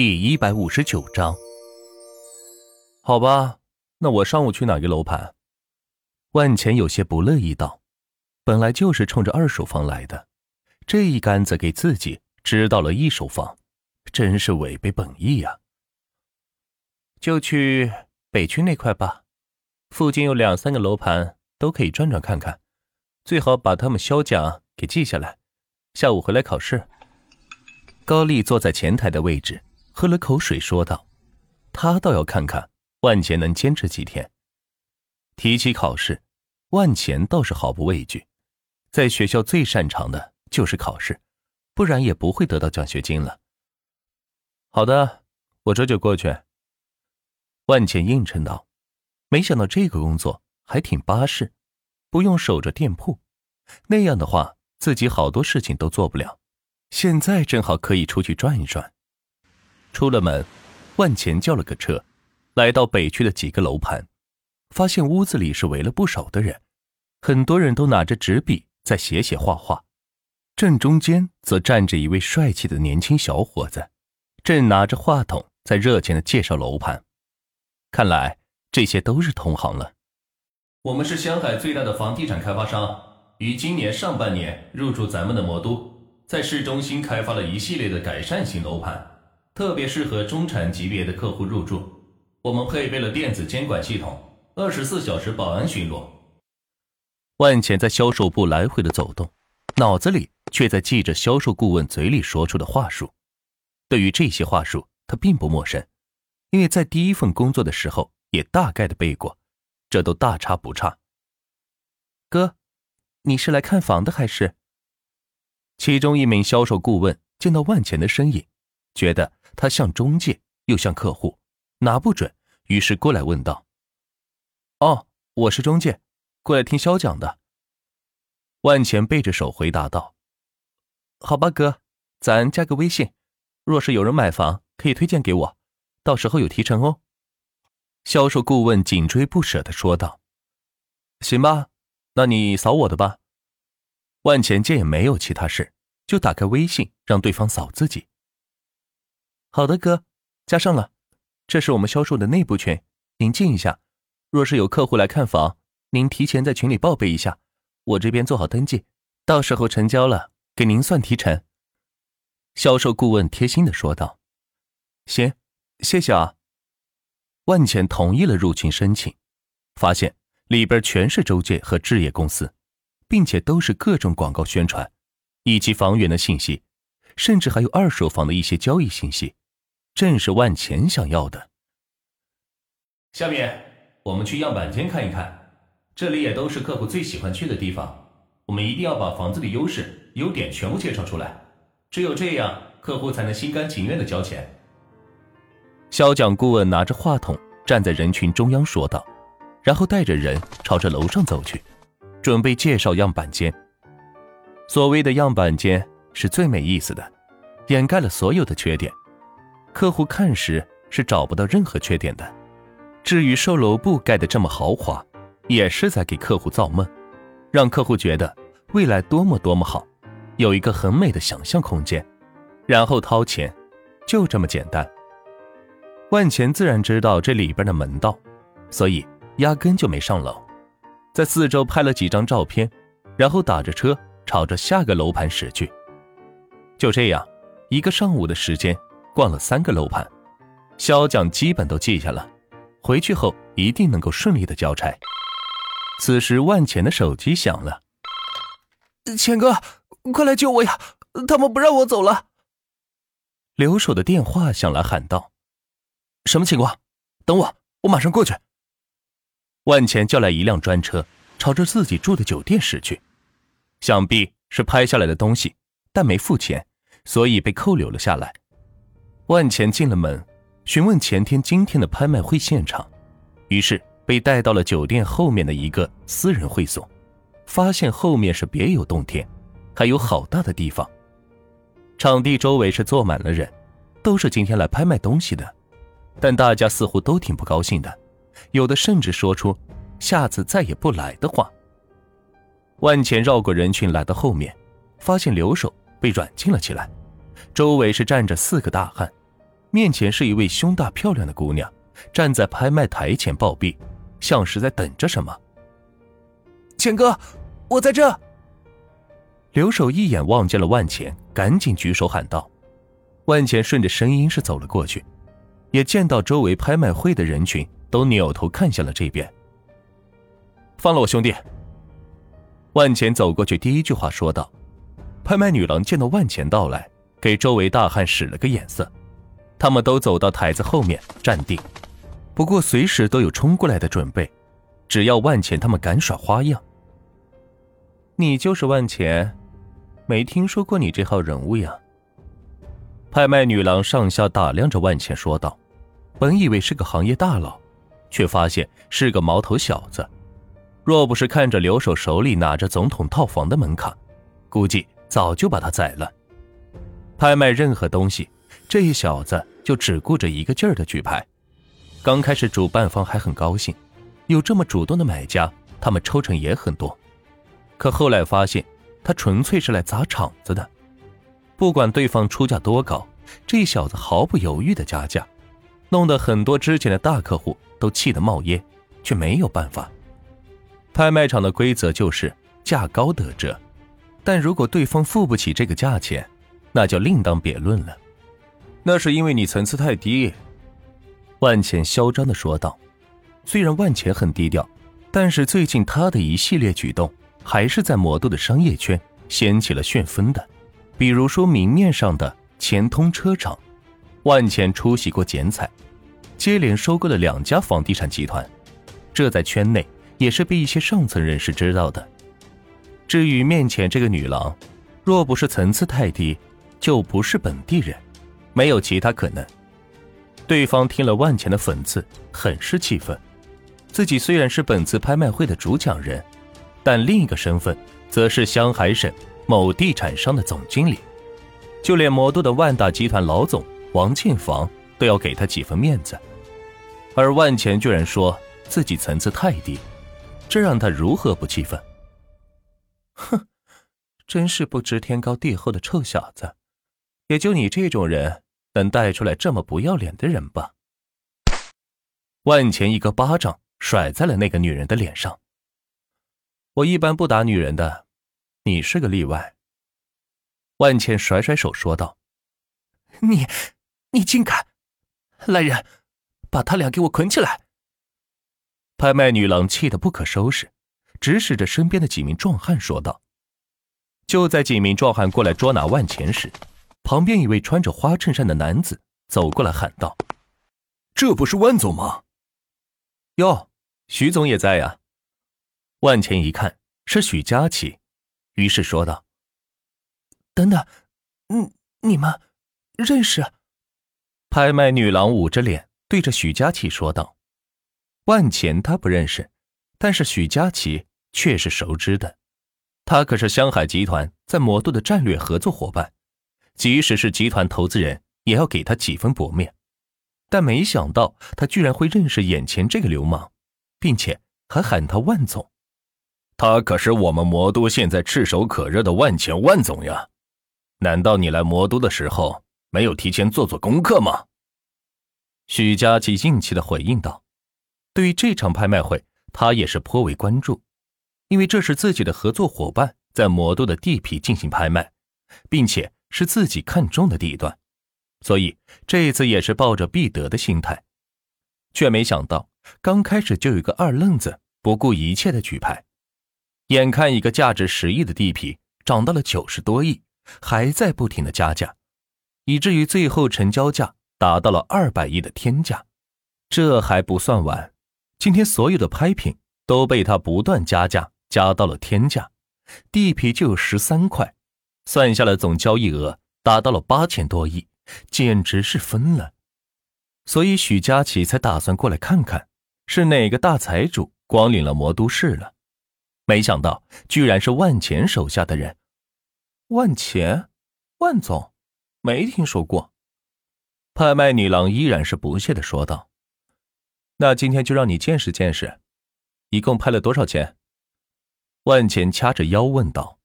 第一百五十九章。好吧，那我上午去哪个楼盘？万钱有些不乐意道：“本来就是冲着二手房来的，这一竿子给自己支到了一手房，真是违背本意呀。”就去北区那块吧，附近有两三个楼盘都可以转转看看，最好把他们销价给记下来，下午回来考试。高丽坐在前台的位置，喝了口水，说道：“他倒要看看万钱能坚持几天。”提起考试，万钱倒是毫不畏惧，在学校最擅长的就是考试，不然也不会得到奖学金了。好的，我这就过去。万钱应承道：“没想到这个工作还挺巴适，不用守着店铺，那样的话自己好多事情都做不了。”现在正好可以出去转一转。出了门，万钱叫了个车，来到北区的几个楼盘，发现屋子里是围了不少的人，很多人都拿着纸笔在写写画画。正中间则站着一位帅气的年轻小伙子，正拿着话筒在热情的介绍楼盘。看来这些都是同行了。我们是湘海最大的房地产开发商，于今年上半年入驻咱们的魔都。在市中心开发了一系列的改善型楼盘，特别适合中产级别的客户入住。我们配备了电子监管系统，二十四小时保安巡逻。万钱在销售部来回的走动，脑子里却在记着销售顾问嘴里说出的话术。对于这些话术，他并不陌生，因为在第一份工作的时候也大概的背过，这都大差不差。哥，你是来看房的还是？其中一名销售顾问见到万钱的身影，觉得他像中介又像客户，拿不准，于是过来问道：“哦，我是中介，过来听销讲的。”万钱背着手回答道：“好吧，哥，咱加个微信，若是有人买房，可以推荐给我，到时候有提成哦。”销售顾问紧追不舍的说道：“行吧，那你扫我的吧。”万钱见也没有其他事，就打开微信让对方扫自己。好的，哥，加上了，这是我们销售的内部群，您进一下。若是有客户来看房，您提前在群里报备一下，我这边做好登记，到时候成交了给您算提成。销售顾问贴心的说道：“行，谢谢啊。”万钱同意了入群申请，发现里边全是中介和置业公司。并且都是各种广告宣传，以及房源的信息，甚至还有二手房的一些交易信息，正是万钱想要的。下面我们去样板间看一看，这里也都是客户最喜欢去的地方。我们一定要把房子的优势、优点全部介绍出来，只有这样，客户才能心甘情愿的交钱。销讲顾问拿着话筒站在人群中央说道，然后带着人朝着楼上走去。准备介绍样板间。所谓的样板间是最没意思的，掩盖了所有的缺点，客户看时是找不到任何缺点的。至于售楼部盖的这么豪华，也是在给客户造梦，让客户觉得未来多么多么好，有一个很美的想象空间，然后掏钱，就这么简单。万钱自然知道这里边的门道，所以压根就没上楼。在四周拍了几张照片，然后打着车朝着下个楼盘驶去。就这样，一个上午的时间逛了三个楼盘，销奖基本都记下了，回去后一定能够顺利的交差。此时，万钱的手机响了：“钱哥，快来救我呀！他们不让我走了。”留守的电话响来，喊道：“什么情况？等我，我马上过去。”万钱叫来一辆专车，朝着自己住的酒店驶去。想必是拍下来的东西，但没付钱，所以被扣留了下来。万钱进了门，询问前天、今天的拍卖会现场，于是被带到了酒店后面的一个私人会所。发现后面是别有洞天，还有好大的地方。场地周围是坐满了人，都是今天来拍卖东西的，但大家似乎都挺不高兴的。有的甚至说出“下次再也不来”的话。万钱绕过人群来到后面，发现留守被软禁了起来，周围是站着四个大汉，面前是一位胸大漂亮的姑娘，站在拍卖台前抱臂，像是在等着什么。钱哥，我在这。留守一眼望见了万钱，赶紧举手喊道：“万钱顺着声音是走了过去，也见到周围拍卖会的人群都扭头看向了这边。放了我兄弟。”万钱走过去，第一句话说道：“拍卖女郎见到万钱到来，给周围大汉使了个眼色，他们都走到台子后面站定，不过随时都有冲过来的准备，只要万钱他们敢耍花样。你就是万钱。”没听说过你这号人物呀。拍卖女郎上下打量着万茜，说道：“本以为是个行业大佬，却发现是个毛头小子。若不是看着留守手里拿着总统套房的门卡，估计早就把他宰了。拍卖任何东西，这小子就只顾着一个劲儿的举牌。刚开始主办方还很高兴，有这么主动的买家，他们抽成也很多。可后来发现。”他纯粹是来砸场子的，不管对方出价多高，这小子毫不犹豫的加价，弄得很多之前的大客户都气得冒烟，却没有办法。拍卖场的规则就是价高得折，但如果对方付不起这个价钱，那就另当别论了。那是因为你层次太低。”万钱嚣张的说道。虽然万钱很低调，但是最近他的一系列举动。还是在魔都的商业圈掀起了旋风的，比如说明面上的钱通车厂，万钱出席过剪彩，接连收购了两家房地产集团，这在圈内也是被一些上层人士知道的。至于面前这个女郎，若不是层次太低，就不是本地人，没有其他可能。对方听了万钱的讽刺，很是气愤，自己虽然是本次拍卖会的主讲人。但另一个身份，则是香海省某地产商的总经理，就连魔都的万达集团老总王建房都要给他几分面子，而万钱居然说自己层次太低，这让他如何不气愤？哼，真是不知天高地厚的臭小子，也就你这种人能带出来这么不要脸的人吧？万钱一个巴掌甩在了那个女人的脸上。我一般不打女人的，你是个例外。”万茜甩甩手说道，“你，你竟敢！来人，把他俩给我捆起来！”拍卖女郎气得不可收拾，指使着身边的几名壮汉说道。就在几名壮汉过来捉拿万钱时，旁边一位穿着花衬衫的男子走过来喊道：“这不是万总吗？”“哟，徐总也在呀。”万钱一看是许佳琪，于是说道：“等等，嗯，你们认识？”拍卖女郎捂着脸对着许佳琪说道：“万钱他不认识，但是许佳琪却是熟知的。他可是香海集团在魔都的战略合作伙伴，即使是集团投资人也要给他几分薄面。但没想到他居然会认识眼前这个流氓，并且还喊他万总。”他可是我们魔都现在炙手可热的万钱万总呀！难道你来魔都的时候没有提前做做功课吗？许佳琪硬气的回应道：“对于这场拍卖会，他也是颇为关注，因为这是自己的合作伙伴在魔都的地皮进行拍卖，并且是自己看中的地段，所以这次也是抱着必得的心态。却没想到，刚开始就有个二愣子不顾一切的举牌。”眼看一个价值十亿的地皮涨到了九十多亿，还在不停的加价，以至于最后成交价达到了二百亿的天价。这还不算完，今天所有的拍品都被他不断加价，加到了天价。地皮就有十三块，算下了总交易额达到了八千多亿，简直是疯了。所以许佳琪才打算过来看看，是哪个大财主光临了魔都市了。没想到，居然是万钱手下的人。万钱，万总，没听说过。拍卖女郎依然是不屑的说道：“那今天就让你见识见识，一共拍了多少钱？”万钱掐着腰问道。